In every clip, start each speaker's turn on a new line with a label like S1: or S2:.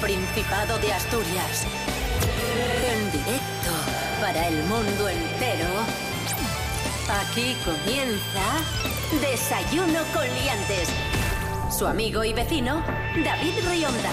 S1: Principado de Asturias. En directo para el mundo entero. Aquí comienza Desayuno con Liantes. Su amigo y vecino, David Rionda.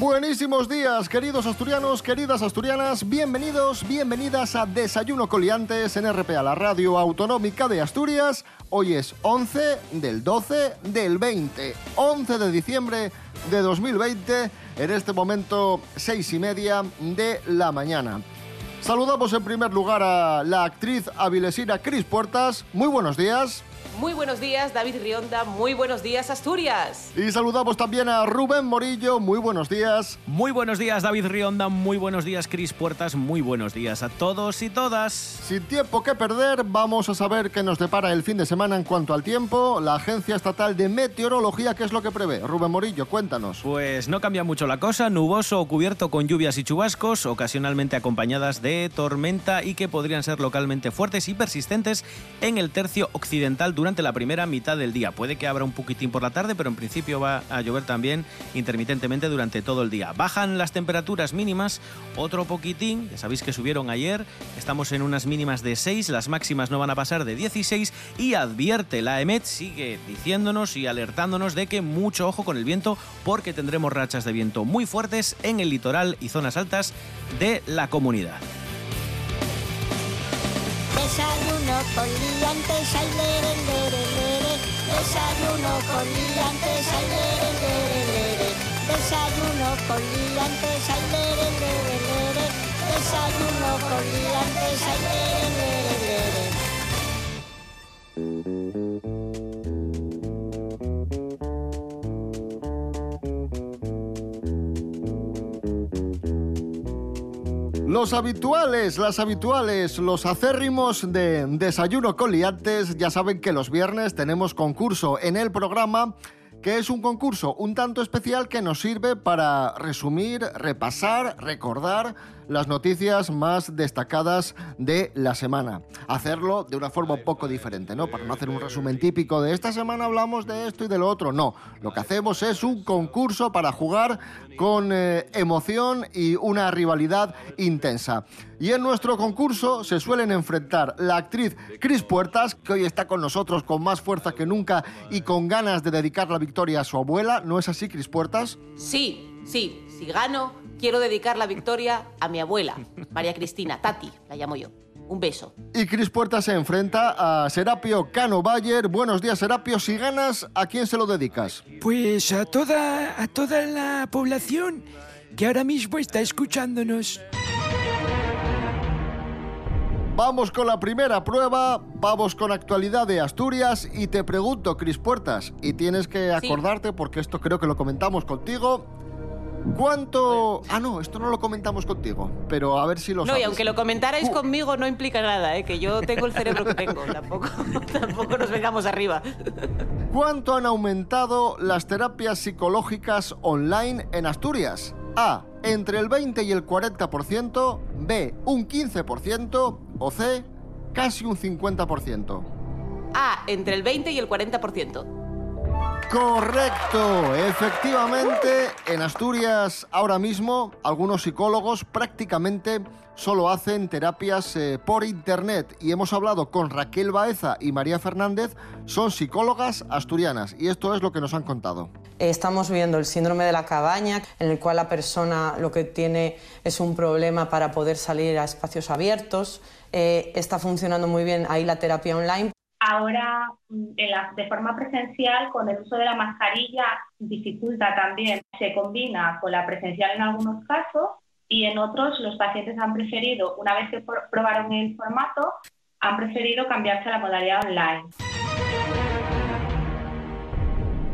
S2: Buenísimos días, queridos asturianos, queridas asturianas. Bienvenidos, bienvenidas a Desayuno Coliantes en RPA, la radio autonómica de Asturias. Hoy es 11 del 12 del 20, 11 de diciembre de 2020, en este momento seis y media de la mañana. Saludamos en primer lugar a la actriz avilesina Cris Puertas. Muy buenos días.
S3: Muy buenos días, David Rionda. Muy buenos días, Asturias.
S2: Y saludamos también a Rubén Morillo. Muy buenos días.
S4: Muy buenos días, David Rionda. Muy buenos días, Cris Puertas. Muy buenos días a todos y todas.
S2: Sin tiempo que perder, vamos a saber qué nos depara el fin de semana en cuanto al tiempo. La Agencia Estatal de Meteorología, ¿qué es lo que prevé? Rubén Morillo, cuéntanos.
S4: Pues no cambia mucho la cosa. Nuboso o cubierto con lluvias y chubascos, ocasionalmente acompañadas de tormenta y que podrían ser localmente fuertes y persistentes en el tercio occidental durante la primera mitad del día. Puede que abra un poquitín por la tarde, pero en principio va a llover también intermitentemente durante todo el día. Bajan las temperaturas mínimas otro poquitín, ya sabéis que subieron ayer, estamos en unas mínimas de 6, las máximas no van a pasar de 16 y advierte la EMET, sigue diciéndonos y alertándonos de que mucho ojo con el viento porque tendremos rachas de viento muy fuertes en el litoral y zonas altas de la comunidad.
S5: Desayuno con liantes, ay, lere, lere, lere. Desayuno con liantes, ay, lere, lere, lere. Desayuno con liantes, ay, lere, lere, lere. Desayuno con liantes, ay, lere, lere,
S2: Los habituales, las habituales, los acérrimos de Desayuno con Liantes, ya saben que los viernes tenemos concurso en el programa que es un concurso un tanto especial que nos sirve para resumir, repasar, recordar las noticias más destacadas de la semana. Hacerlo de una forma un poco diferente, ¿no? Para no hacer un resumen típico de esta semana hablamos de esto y de lo otro. No, lo que hacemos es un concurso para jugar con eh, emoción y una rivalidad intensa. Y en nuestro concurso se suelen enfrentar la actriz Cris Puertas, que hoy está con nosotros con más fuerza que nunca y con ganas de dedicar la victoria a su abuela. ¿No es así, Cris Puertas?
S3: Sí, sí, si gano, quiero dedicar la victoria a mi abuela, María Cristina, Tati, la llamo yo. Un beso.
S2: Y Cris Puertas se enfrenta a Serapio Cano Bayer. Buenos días, Serapio. Si ganas, ¿a quién se lo dedicas?
S6: Pues a toda, a toda la población que ahora mismo está escuchándonos.
S2: Vamos con la primera prueba, vamos con actualidad de Asturias y te pregunto, Cris Puertas, y tienes que
S3: Sí.
S2: acordarte porque esto creo que lo comentamos contigo. ¿Cuánto...? Ah, no, esto no lo comentamos contigo, pero a ver si lo
S3: No,
S2: sabes.
S3: y aunque lo comentarais conmigo no implica nada, ¿eh? que yo tengo el cerebro que tengo. Tampoco, tampoco nos vengamos arriba.
S2: ¿Cuánto han aumentado las terapias psicológicas online en Asturias? A. Entre el 20 y el 40%. B. Un 15%. O C. Casi un 50%.
S3: Ah, entre el 20 y el 40%.
S2: Correcto, efectivamente, en Asturias ahora mismo algunos psicólogos prácticamente solo hacen terapias eh, por internet y hemos hablado con Raquel Baeza y María Fernández, son psicólogas asturianas y esto es lo que nos han contado.
S7: Estamos viendo el síndrome de la cabaña, en el cual la persona lo que tiene es un problema para poder salir a espacios abiertos. Eh, está funcionando muy bien ahí la terapia online.
S8: Ahora, mm, de forma presencial, con el uso de la mascarilla, dificulta también. Se combina con la presencial en algunos casos y en otros los pacientes han preferido, una vez que probaron el formato, han preferido cambiarse a la modalidad online.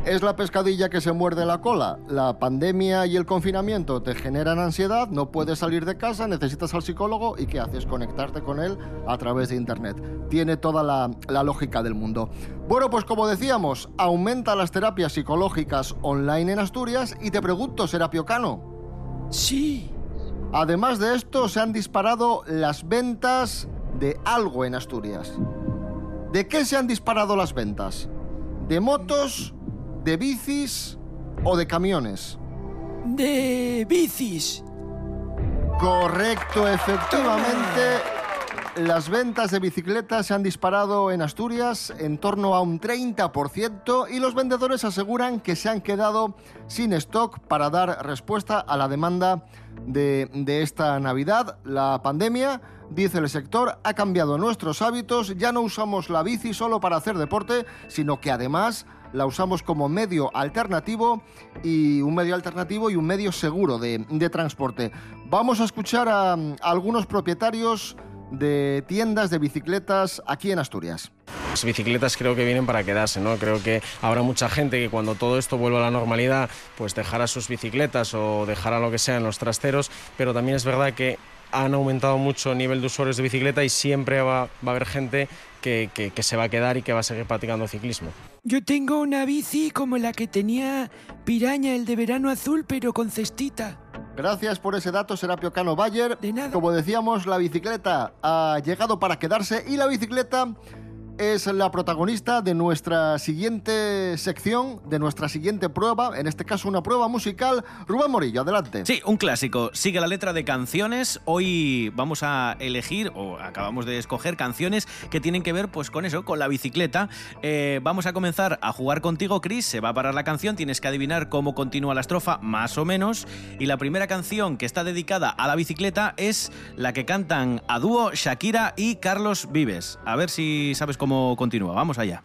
S2: Es la pescadilla que se muerde la cola. La pandemia y el confinamiento te generan ansiedad, no puedes salir de casa, necesitas al psicólogo y ¿qué haces? Conectarte con él a través de Internet. Tiene toda la, la lógica del mundo. Bueno, pues como decíamos, aumenta las terapias psicológicas online en Asturias y te pregunto, Serapio Cano,
S6: Sí,
S2: además de esto se han disparado las ventas de algo en Asturias. ¿De qué se han disparado las ventas? ¿De motos, de bicis o de camiones?
S6: de bicis.
S2: Correcto, efectivamente. Las ventas de bicicletas se han disparado en Asturias en torno a un 30% y los vendedores aseguran que se han quedado sin stock para dar respuesta a la demanda de, de esta Navidad. La pandemia, dice el sector, ha cambiado nuestros hábitos. Ya no usamos la bici solo para hacer deporte, sino que además la usamos como medio alternativo y un medio alternativo y un medio seguro de, transporte. Vamos a escuchar a, a algunos propietarios de tiendas de bicicletas aquí en Asturias.
S9: Las bicicletas creo que vienen para quedarse, ¿no? Creo que habrá mucha gente que cuando todo esto vuelva a la normalidad, pues dejará sus bicicletas o dejará lo que sea en los trasteros, pero también es verdad que han aumentado mucho el nivel de usuarios de bicicleta y siempre va a haber gente que, que, que se va a quedar y que va a seguir practicando ciclismo.
S6: Yo tengo una bici como la que tenía Piraña, el de verano azul, pero con cestita.
S2: Gracias por ese dato, Serapio Cano Bayer.
S6: De nada.
S2: Como decíamos, la bicicleta ha llegado para quedarse y la bicicleta es la protagonista de nuestra siguiente sección, de nuestra siguiente prueba, en este caso una prueba musical. Rubén Morillo, adelante.
S4: Sí, un clásico. Sigue la letra de canciones. Hoy vamos a elegir, o acabamos de escoger, canciones que tienen que ver pues con eso, con la bicicleta. Eh, vamos a comenzar a jugar contigo, Chris. Se va a parar la canción, tienes que adivinar cómo continúa la estrofa, más o menos. Y la primera canción que está dedicada a la bicicleta es la que cantan a dúo Shakira y Carlos Vives. A ver si sabes cómo continúa. Vamos allá.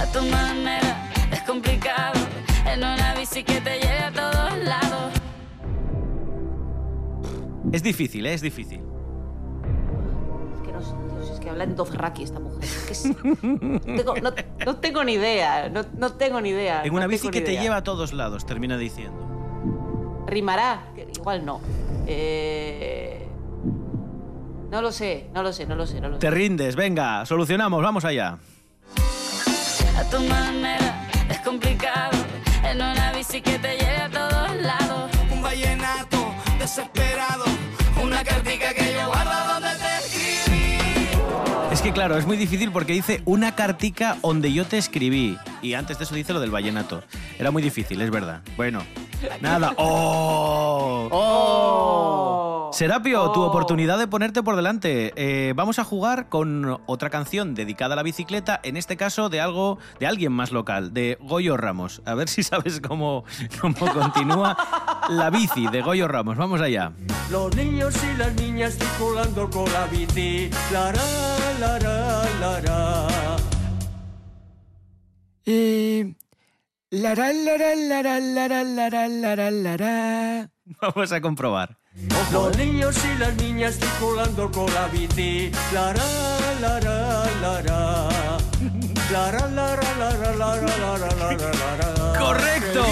S10: A tu manera es complicado. En una bici que te lleve a todos lados.
S4: Es difícil, ¿eh? es difícil.
S3: Es que no, sé, Dios, es que habla en dozerraki esta mujer. Es que tengo, no- no tengo ni idea, no, no tengo ni idea.
S4: En una
S3: no
S4: bici que te lleva a todos lados, termina diciendo.
S3: ¿Rimará? Igual no. Eh, No lo sé, no lo sé, no lo sé, no lo sé.
S4: Te rindes, venga, solucionamos, vamos allá.
S10: A tu manera es complicado. En una bici que te lleve a todos lados.
S11: Un vallenato desesperado, una cartica que yo guardo donde te escribí.
S4: Es que claro, es muy difícil porque dice una cartica donde yo te escribí. Y antes de eso dice lo del vallenato. Era muy difícil, es verdad. Bueno, nada. ¡Oh!
S3: Oh.
S4: Serapio, tu
S3: Oh.
S4: oportunidad de ponerte por delante. Eh, vamos a jugar con otra canción dedicada a la bicicleta, en este caso de algo, de alguien más local, de Goyo Ramos. A ver si sabes cómo, cómo continúa la bici de Goyo Ramos. Vamos allá.
S11: Los niños y las niñas circulando con la bici. La ra, la ra, la
S6: lará, lará.
S4: Vamos a comprobar.
S11: Los niños y las niñas circulando con la bici. La ra, la ra, la ra. La ra, la ra, la ra, la ra, la ra, la ra, la ra.
S4: ¡Correcto!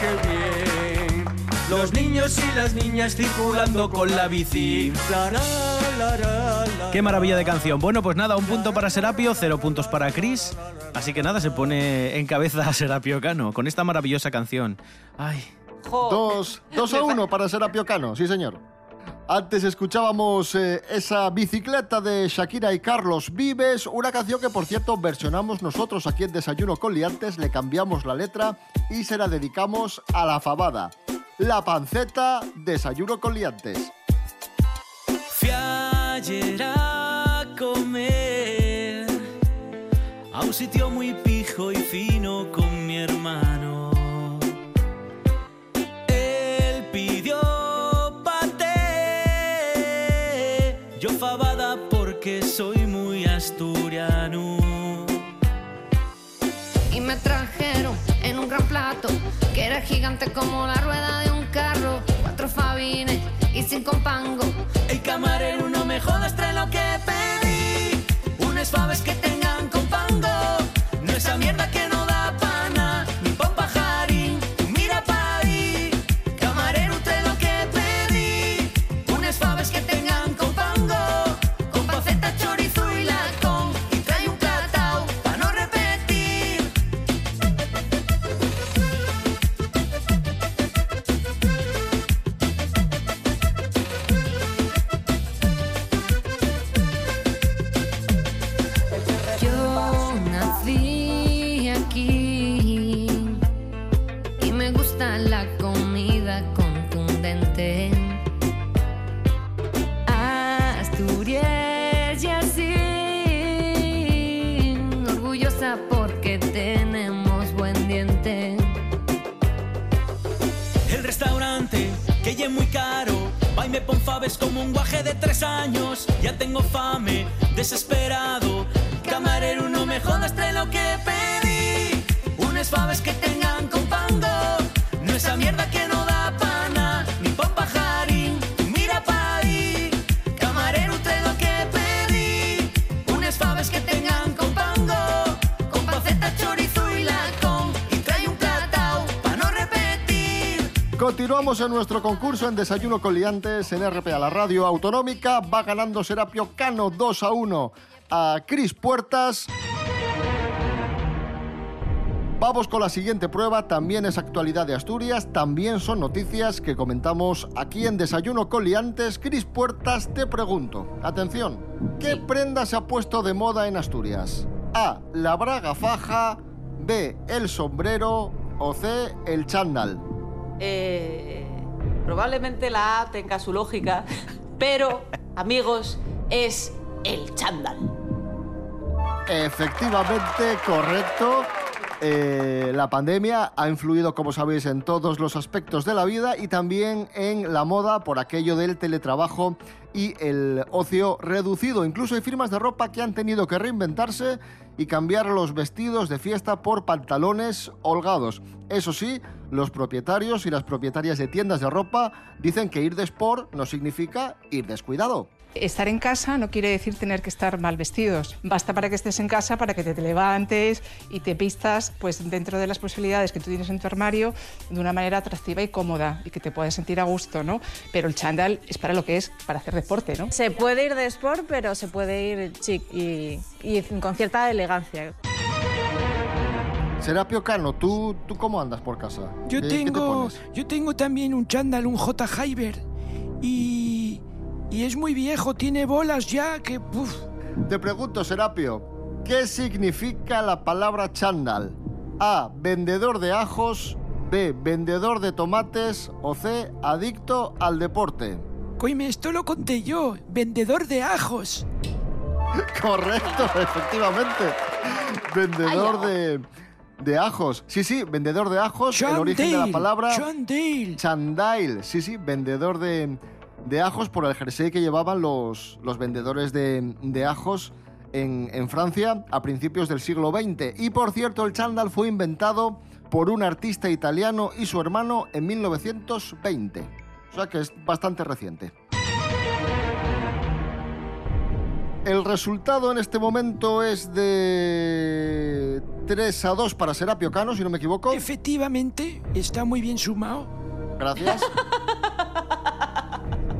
S11: Qué bien. Los niños y las niñas circulando con la bici. La ra, la ra, la
S4: Qué maravilla de canción. Bueno, pues nada, un punto para Serapio, cero puntos para Chris. Así que nada, se pone en cabeza a Serapio Cano con esta maravillosa canción. Ay,
S2: Dos, dos a uno para Serapio Cano, sí señor. Antes escuchábamos eh, esa bicicleta de Shakira y Carlos Vives, una canción que por cierto versionamos nosotros aquí en Desayuno con Liantes, le cambiamos la letra y se la dedicamos a la fabada. La panceta, Desayuno con Liantes.
S11: Fui a comer a un sitio muy pijo y fino yo fabada porque soy muy asturiano.
S10: Y me trajeron en un gran plato que era gigante como la rueda de un carro. Cuatro fabines y cinco pangos.
S11: El camarero no me jodas, trae lo que pedí. Unas faves que tengan con pango. No esa mierda que comida contundente. Asturias y así, orgullosa
S10: porque tenemos buen diente.
S11: El restaurante, que ya es muy caro, va me pon faves como un guaje de tres años. Ya tengo fame, desesperado. Camarero, no me jodas, trae lo que pedí. Unas faves que tengan esa mierda que no da pana. Ni pa' pajarín, mira pa' ahí. Camarero, trae lo que pedí. Unas faves que tengan con pango. Con panceta, chorizo y lacón. Y trae un platao pa' no repetir.
S2: Continuamos en nuestro concurso en Desayuno con Liantes en RPA, la radio autonómica. Va ganando Serapio Cano 2 a 1 a Cris Puertas. Vamos con la siguiente prueba, también es actualidad de Asturias, también son noticias que comentamos aquí en Desayuno con Liantes. Cris Puertas, te pregunto, atención, ¿qué prenda se ha puesto de moda en Asturias? A, la braga faja, B, el sombrero o C, el chándal.
S3: Eh, probablemente la A tenga su lógica, pero, amigos, es el chándal.
S2: Efectivamente, correcto. Eh, la pandemia ha influido, como sabéis, en todos los aspectos de la vida y también en la moda por aquello del teletrabajo y el ocio reducido. Incluso hay firmas de ropa que han tenido que reinventarse y cambiar los vestidos de fiesta por pantalones holgados. Eso sí, los propietarios y las propietarias de tiendas de ropa dicen que ir de sport no significa ir descuidado.
S12: Estar en casa no quiere decir tener que estar mal vestidos. Basta para que estés en casa, para que te, te levantes y te pistas pues, dentro de las posibilidades que tú tienes en tu armario de una manera atractiva y cómoda y que te puedas sentir a gusto, ¿no? Pero el chándal es para lo que es, para hacer deporte, ¿no?
S13: Se puede ir de sport, pero se puede ir chic y, y con cierta elegancia.
S2: Serapio Cano, ¿tú, ¿tú cómo andas por casa?
S6: Yo
S2: ¿Qué- qué te
S6: tengo,
S2: pones?
S6: yo tengo también un chándal, un J. Hyber. Y, y es muy viejo, tiene bolas ya que... uf.
S2: Te pregunto, Serapio, ¿qué significa la palabra chándal? A. Vendedor de ajos. B. Vendedor de tomates. O C. Adicto al deporte.
S6: Coime, esto lo conté yo, vendedor de ajos.
S2: Correcto, efectivamente. Vendedor de, de ajos. Sí, sí, vendedor de ajos. el origen de la palabra.
S6: Chandale.
S2: Chandail. Sí, sí, vendedor de, de ajos por el jersey que llevaban los, los vendedores de, de ajos en, en Francia a principios del siglo XX. Y por cierto, el chándal fue inventado por un artista italiano y su hermano en 1920. O sea que es bastante reciente. El resultado en este momento es de 3 a 2 para Serapio Cano, si no me equivoco.
S6: Efectivamente, está muy bien sumado.
S2: Gracias.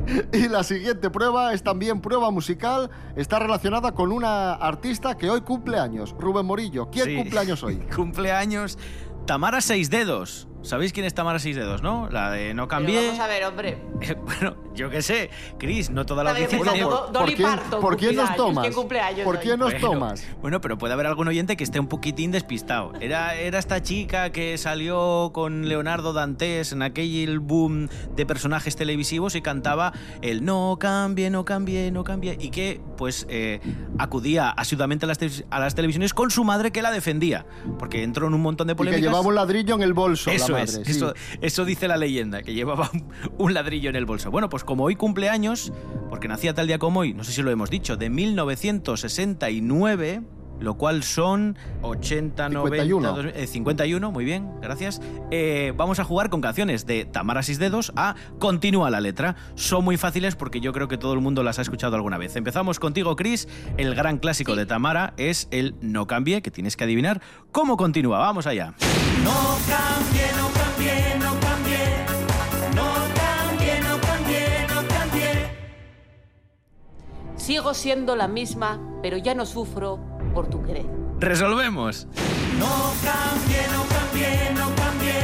S2: Y la siguiente prueba es también prueba musical. Está relacionada con una artista que hoy cumple años, Rubén Morillo. ¿Quién
S4: Sí.
S2: cumple años hoy?
S4: Cumpleaños Tamara Seis Dedos. ¿Sabéis quién es Tamara Seis Dedos, no? La de No
S3: Pero
S4: Cambié.
S3: vamos a ver, hombre.
S4: bueno, yo qué sé. Cris, no toda la audiencia
S3: pues,
S4: tiene-
S3: Do- Dolly Parton
S2: por quién nos tomas?
S3: ¿quién cumple años
S2: ¿Por quién nos
S4: Bueno,
S2: tomas?
S4: Bueno, pero puede haber algún oyente que esté un poquitín despistado. Era, era esta chica que salió con Leonardo Dantes en aquel boom de personajes televisivos y cantaba el no cambie, no cambie, no cambie. Y que, pues, eh, acudía asiduamente a las, a las televisiones con su madre que la defendía. Porque entró en un montón de
S2: Y que
S4: polémicas.
S2: llevaba un ladrillo en el bolso, la
S4: Eso
S2: madre.
S4: es,
S2: sí.
S4: eso, eso dice la leyenda, que llevaba un, un ladrillo en el bolso. Bueno, pues como hoy cumpleaños, porque nacía tal día como hoy, no sé si lo hemos dicho, de 1969, lo cual son 80, 90,
S2: 51.
S4: 2000, eh, 51, muy bien, gracias. Eh, vamos a jugar con canciones de Tamara Sis Dedos a Continúa la letra. Son muy fáciles porque yo creo que todo el mundo las ha escuchado alguna vez. Empezamos contigo, Chris. El gran clásico de Tamara es el No cambie, que tienes que adivinar cómo continúa. Vamos allá.
S11: No cambie, no cambie, no cambie. No cambie, no cambie, no cambie.
S3: Sigo siendo la misma, pero ya no sufro por tu querer.
S4: Resolvemos.
S11: No cambie, no cambie, no cambie.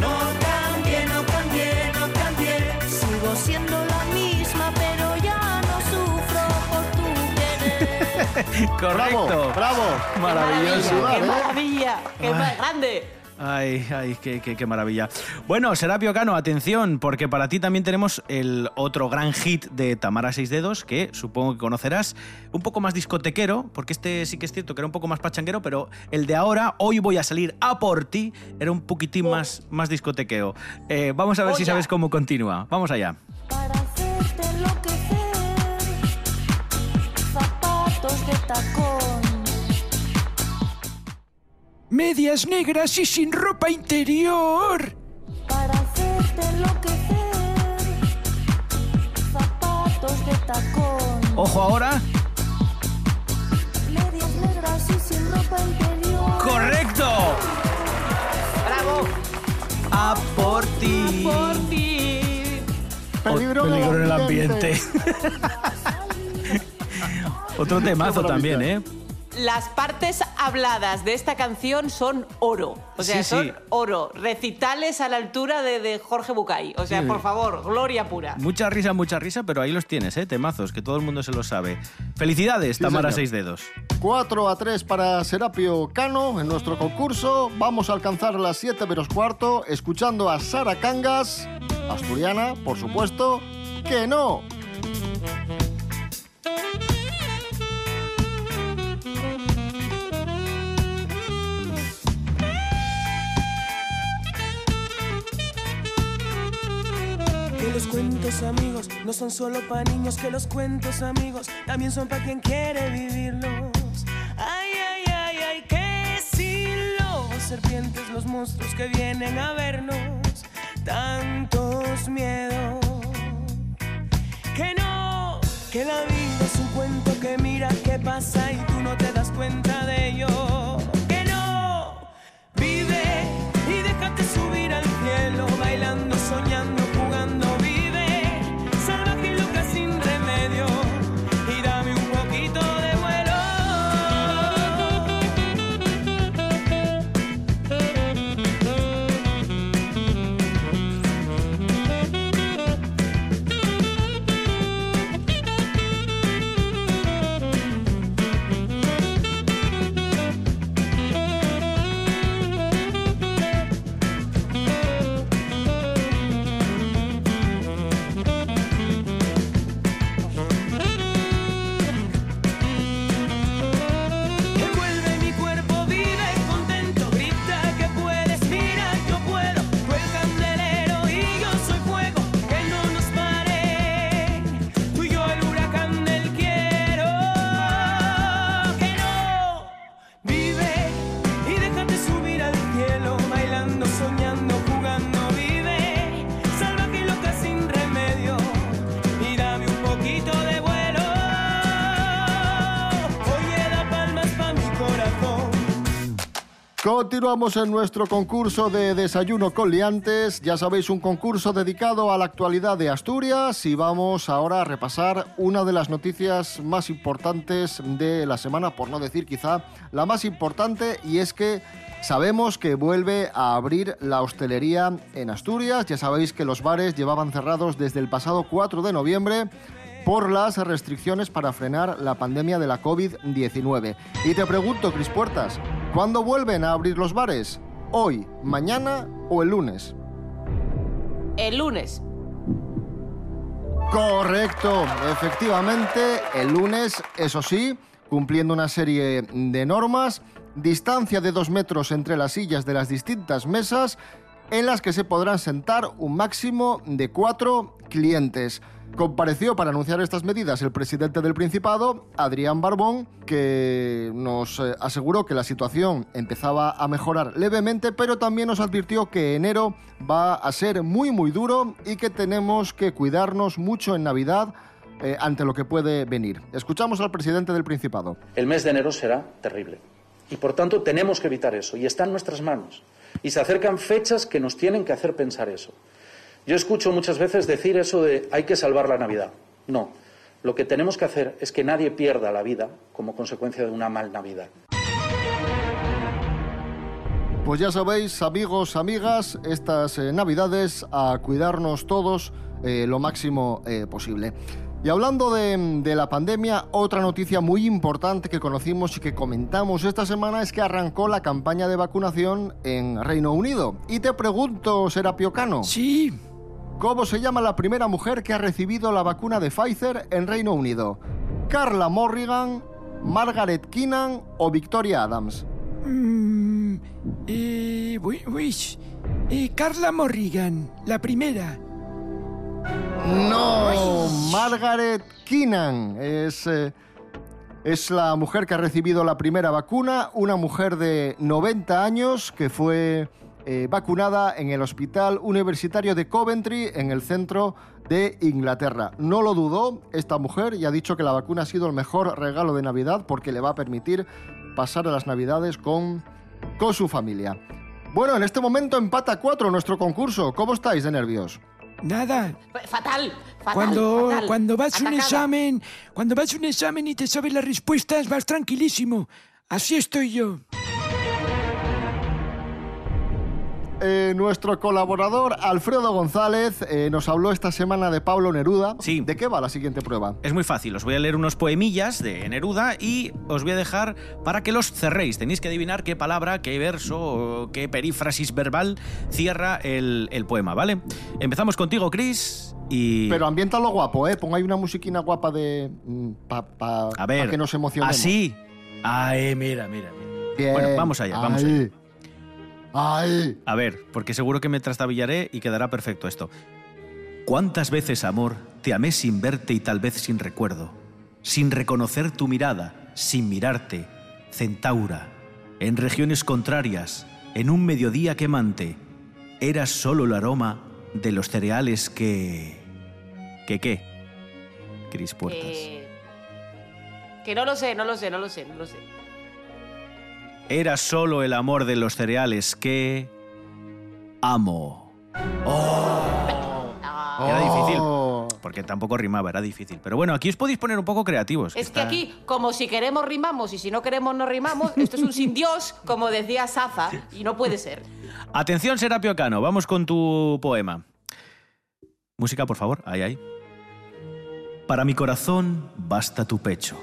S11: No cambie, no cambie, no cambie.
S5: Sigo siendo la misma, pero ya no sufro por tu querer.
S4: Correcto.
S2: Bravo, bravo.
S3: ¡Qué
S2: Maravilloso.
S3: maravilla! ¡Qué maravilla! ¡Qué
S4: Ay.
S3: más grande!
S4: Ay, ay, qué, qué- qué maravilla. Bueno, Serapio Cano, atención, porque para ti también tenemos el otro gran hit de Tamara Seis Dedos, que supongo que conocerás, un poco más discotequero, porque este sí que es cierto que era un poco más pachanguero, pero el de ahora, hoy voy a salir a por ti, era un poquitín más, más discotequeo. Eh, vamos a ver si
S5: Oye.
S4: sabes cómo continúa. Vamos allá.
S5: Para hacerte enloquecer, zapatos de tacón.
S6: Medias negras y sin ropa interior.
S5: Para hacerte enloquecer, zapatos de tacón.
S4: Ojo ahora.
S5: Medias negras y sin ropa interior.
S4: ¡Correcto!
S3: ¡Bravo!
S4: A por ti.
S3: Por ti.
S2: Peligro,
S4: Peligro en el
S2: ambiente.
S4: Otro temazo también. ¿eh?
S3: Las partes habladas de esta canción son oro. O sea,
S4: Sí,
S3: son
S4: sí.
S3: oro. Recitales a la altura de, de Jorge Bucay. O sea,
S4: Sí.
S3: por favor, gloria pura.
S4: Mucha risa, mucha risa, pero ahí los tienes, ¿eh? Temazos, que todo el mundo se los sabe. Felicidades,
S2: Sí,
S4: Tamara
S2: señor.
S4: Seis Dedos.
S2: 4 a 3 para Serapio Cano en nuestro concurso. Vamos a alcanzar las 7 menos cuarto escuchando a Sara Cangas, asturiana, por supuesto, que no.
S14: Los cuentos amigos no son solo para niños, que los cuentos amigos también son para quien quiere vivirlos. Ay, ay, ay, ay, que si los serpientes, los monstruos que vienen a vernos, tantos miedos. Que no, que la vida es un cuento que mira qué pasa y tú no te das cuenta de ello. Que no, vive y déjate subir al cielo, bailando, soñando,
S2: Continuamos en nuestro concurso de desayuno con liantes. Ya sabéis, un concurso dedicado a la actualidad de Asturias y vamos ahora a repasar una de las noticias más importantes de la semana, por no decir quizá la más importante, y es que sabemos que vuelve a abrir la hostelería en Asturias. Ya sabéis que los bares llevaban cerrados desde el pasado 4 de noviembre por las restricciones para frenar la pandemia de la COVID-19. Y te pregunto, Cris Puertas, ¿cuándo vuelven a abrir los bares? ¿Hoy, mañana o el lunes?
S3: El lunes.
S2: Correcto, efectivamente, el lunes, eso sí, cumpliendo una serie de normas, distancia de dos metros entre las sillas de las distintas mesas, en las que se podrán sentar un máximo de cuatro clientes. Compareció para anunciar estas medidas el presidente del Principado, Adrián Barbón, que nos eh, aseguró que la situación empezaba a mejorar levemente, pero también nos advirtió que enero va a ser muy muy duro y que tenemos que cuidarnos mucho en Navidad eh, ante lo que puede venir. Escuchamos al presidente del Principado.
S15: El mes de enero será terrible. Y por tanto tenemos que evitar eso. Y está en nuestras manos. Y se acercan fechas que nos tienen que hacer pensar eso. Yo escucho muchas veces decir eso de hay que salvar la Navidad. No. Lo que tenemos que hacer es que nadie pierda la vida como consecuencia de una mal Navidad.
S2: Pues ya sabéis, amigos, amigas, estas eh, navidades a cuidarnos todos eh, lo máximo eh, posible. Y hablando de, de la pandemia, otra noticia muy importante que conocimos y que comentamos esta semana es que arrancó la campaña de vacunación en Reino Unido. Y te pregunto, Serapio Cano.
S6: Sí.
S2: ¿Cómo se llama la primera mujer que ha recibido la vacuna de Pfizer en Reino Unido? ¿Carla Morrigan, Margaret Keenan o Victoria Adams?
S6: Mm, eh, uy, eh, Carla Morrigan, la primera.
S2: No, Margaret Keenan es, eh, es la mujer que ha recibido la primera vacuna, una mujer de 90 años que fue eh, vacunada en el Hospital Universitario de Coventry, en el centro de Inglaterra. No lo dudó esta mujer y ha dicho que la vacuna ha sido el mejor regalo de Navidad porque le va a permitir pasar las Navidades con, con su familia. Bueno, en este momento empata 4 nuestro concurso. ¿Cómo estáis de nervios?
S6: Nada.
S3: Fatal, fatal.
S6: Cuando,
S3: fatal.
S6: cuando vas a un
S3: Atacada.
S6: examen, cuando vas a un examen y te sabes las respuestas, vas tranquilísimo. Así estoy yo.
S2: Eh, nuestro colaborador Alfredo González eh, nos habló esta semana de Pablo Neruda.
S4: Sí.
S2: ¿De qué va la siguiente prueba?
S4: Es muy fácil, os voy a leer unos poemillas de Neruda y os voy a dejar para que los cerréis. Tenéis que adivinar qué palabra, qué verso, o qué perífrasis verbal cierra el, el poema, ¿vale? Empezamos contigo, Chris, y...
S2: Pero ambiéntalo guapo, ¿eh? Ponga ahí una musiquina guapa de... Para
S4: a ver,
S2: que nos emocionemos.
S4: Así. Ay, mira, mira. mira.
S2: Bien.
S4: Bueno, vamos allá, vamos
S2: Ahí.
S4: allá.
S2: Ahí.
S4: A ver, porque seguro que me trastabillaré y quedará perfecto esto. ¿Cuántas veces, amor, te amé sin verte y tal vez sin recuerdo? Sin reconocer tu mirada, sin mirarte, centaura, en regiones contrarias, en un mediodía quemante, eras solo el aroma de los cereales que... ¿Que qué? Cris Puertas.
S3: Eh, que no lo sé, no lo sé, no lo sé, no lo sé.
S4: Era solo el amor de los cereales que... Amo. ¡Oh! Era difícil. Porque tampoco rimaba, era difícil. Pero bueno, aquí os podéis poner un poco creativos.
S3: Es que
S4: está-
S3: aquí, como si queremos rimamos y si no queremos no rimamos, esto es un sin Dios, como decía Safa, y no puede ser.
S4: Atención, Serapio Cano, vamos con tu poema. Música, por favor. Ahí, ahí. Para mi corazón basta tu pecho.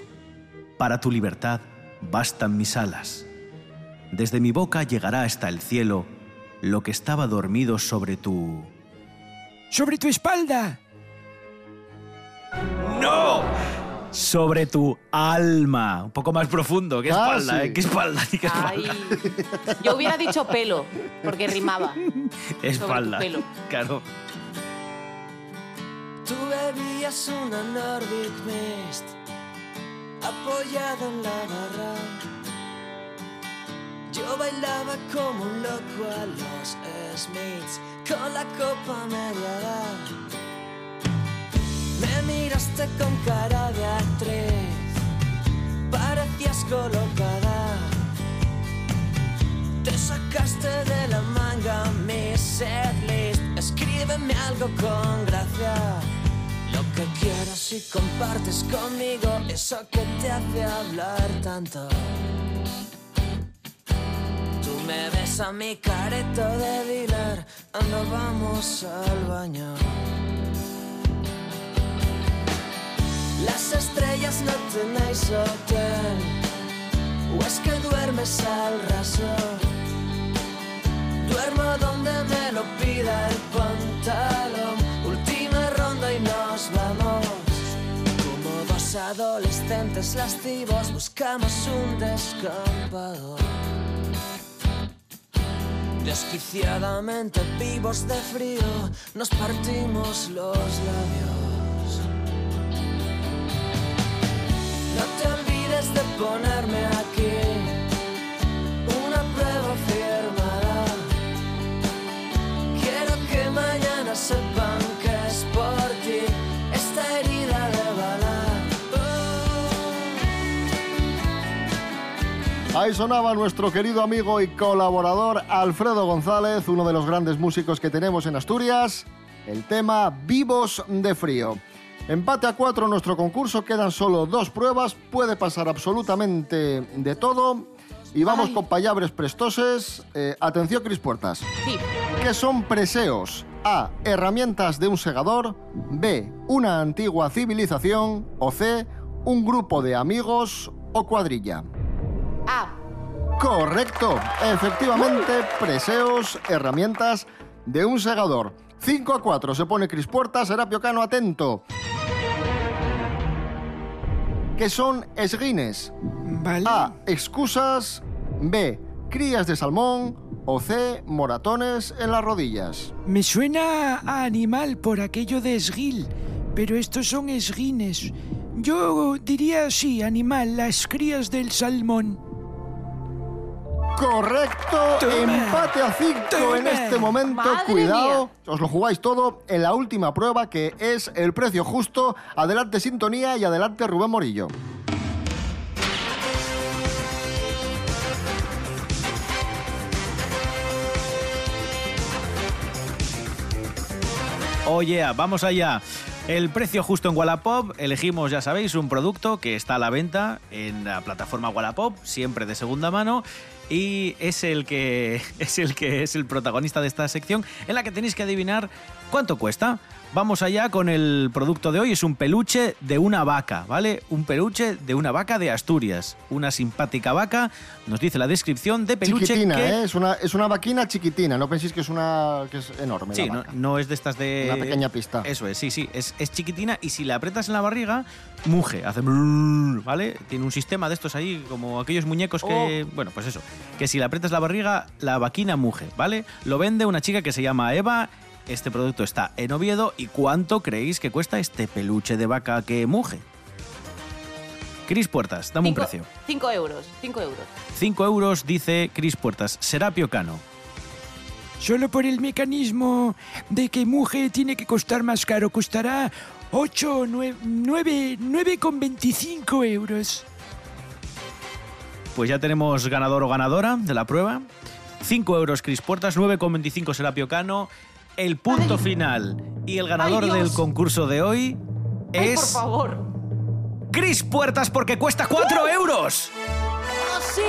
S4: Para tu libertad bastan mis alas. Desde mi boca llegará hasta el cielo lo que estaba dormido sobre tu...
S6: ¡Sobre tu espalda!
S4: ¡No! Sobre tu alma. Un poco más profundo. ¿Qué
S2: Ah,
S4: espalda,
S2: sí.
S4: eh? ¿Qué espalda? ni qué espalda?
S3: Ay, yo hubiera dicho pelo, porque rimaba.
S4: espalda.
S3: pelo.
S4: Claro.
S11: Tú bebías una Nordic Mist apoyado en la barra. Yo bailaba como un loco a los Smiths con la copa media. Me miraste con cara de actriz, parecías colocada. Te sacaste de la manga mi setlist. Escríbeme algo con gracia. Lo que quiero si compartes conmigo eso que te hace hablar tanto. Me ves a mi careto de dealer, anda vamos al baño. Las estrellas no tenéis hotel, o es que duermes al raso. Duermo donde me lo pida el pantalón. Última ronda y nos vamos. Como dos adolescentes lascivos buscamos un descampador. Desquiciadamente vivos de frío nos partimos los labios. No te olvides de ponerme
S2: Ahí sonaba nuestro querido amigo y colaborador Alfredo González, uno de los grandes músicos que tenemos en Asturias, el tema Vivos de Frío. Empate a cuatro en nuestro concurso, quedan solo dos pruebas, puede pasar absolutamente de todo. Y vamos con payabres prestoses. Eh, atención, Cris Puertas.
S3: Sí.
S2: ¿Qué son preseos? A. Herramientas de un segador. B. Una antigua civilización. O C. Un grupo de amigos o cuadrilla.
S3: A.
S2: Correcto. Efectivamente, preseos, herramientas de un segador. 5 a 4 se pone Cris Puertas, Serapio Cano atento. ¿Qué son esguines? A. Excusas. B. Crías de salmón. O C. Moratones en las rodillas.
S6: Me suena a animal por aquello de esguil, pero estos son esguines. Yo diría sí, animal, las crías del salmón.
S2: Correcto,
S6: Toma.
S2: empate a 5 en este momento.
S6: Madre
S2: Cuidado,
S6: mía.
S2: os lo jugáis todo en la última prueba que es el precio justo. Adelante Sintonía y adelante Rubén Morillo.
S4: Oye, vamos allá. El precio justo en Wallapop, elegimos, ya sabéis, un producto que está a la venta en la plataforma Wallapop, siempre de segunda mano, y es el que es el que es el protagonista de esta sección en la que tenéis que adivinar cuánto cuesta. Vamos allá con el producto de hoy, es un peluche de una vaca, ¿vale? Un peluche de una vaca de Asturias, una simpática vaca, nos dice la descripción de peluche
S2: Chiquitina,
S4: que
S2: ¿eh? es, una, es una vaquina chiquitina, no penséis que es una que es enorme.
S4: Sí,
S2: la
S4: no,
S2: vaca.
S4: no es de estas de...
S2: Una pequeña pista.
S4: Eso es, sí, sí. Es, es chiquitina y si la apretas en la barriga, muge, hace... brrr, ¿Vale? Tiene un sistema de estos ahí, como aquellos muñecos que...
S2: Oh.
S4: Bueno, pues eso. Que si la apretas la barriga, la vaquina muge, ¿vale? Lo vende una chica que se llama Eva. Este producto está en Oviedo. ¿Y cuánto creéis que cuesta este peluche de vaca que muge? Cris Puertas, dame un precio.
S3: Cinco euros, cinco euros.
S4: 5 euros, dice Cris Puertas. Serapio Cano.
S6: Solo por el mecanismo de que mujer tiene que costar más caro. Costará 8, 9, 9, 9,25 euros.
S4: Pues ya tenemos ganador o ganadora de la prueba. 5 euros Cris Puertas, 9,25 Serapio Cano. El punto final y el ganador
S3: Ay,
S4: del concurso de hoy
S3: Ay, por
S4: es
S3: favor.
S4: Cris Puertas porque cuesta 4 euros.
S3: ¡Oh, sí!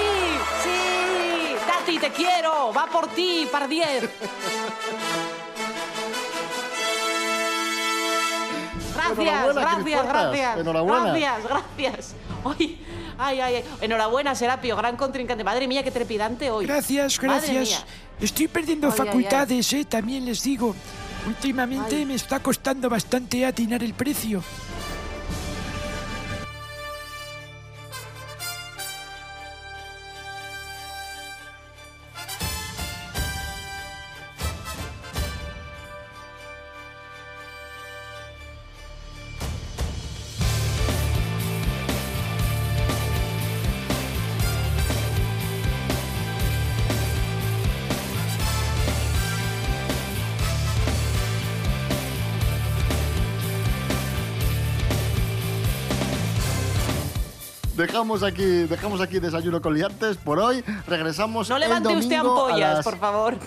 S3: ¡Sí! Tati, te quiero. Va por ti, par 10. Gracias, gracias, gracias.
S2: Enhorabuena.
S3: Gracias, gracias. Ay, ay, ay, ay. Enhorabuena, Serapio, gran contrincante. Madre mía, qué trepidante hoy.
S6: Gracias, gracias. Estoy perdiendo
S3: Ay, ay, ay.
S6: facultades, eh, también les digo. Últimamente me está costando bastante atinar el precio.
S2: Dejamos aquí, dejamos aquí desayuno con liantes por hoy. Regresamos
S3: No
S2: el
S3: levante usted
S2: domingo a
S3: ampollas,
S2: las-
S3: por favor.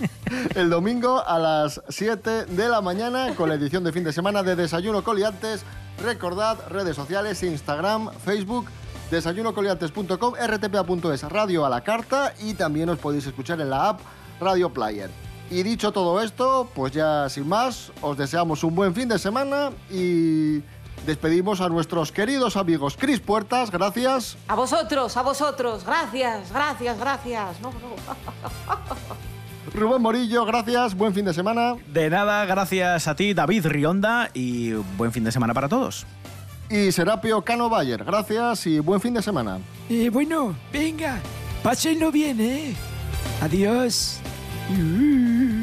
S2: el domingo a las 7 de la mañana con la edición de fin de semana de Desayuno Coliantes. Recordad redes sociales, Instagram, Facebook, desayunocoliantes.com, rtpa.es, radio a la carta y también os podéis escuchar en la app Radio Player. Y dicho todo esto, pues ya sin más, os deseamos un buen fin de semana y despedimos a nuestros queridos amigos Cris Puertas, gracias.
S3: A vosotros, a vosotros. Gracias, gracias, gracias. No, no.
S2: Rubén Morillo, gracias, buen fin de semana.
S4: De nada, gracias a ti, David Rionda, y buen fin de semana para todos.
S2: Y Serapio Cano Bayer, gracias y buen fin de semana.
S6: Eh, bueno, venga, pásenlo bien, ¿eh? Adiós. Uh.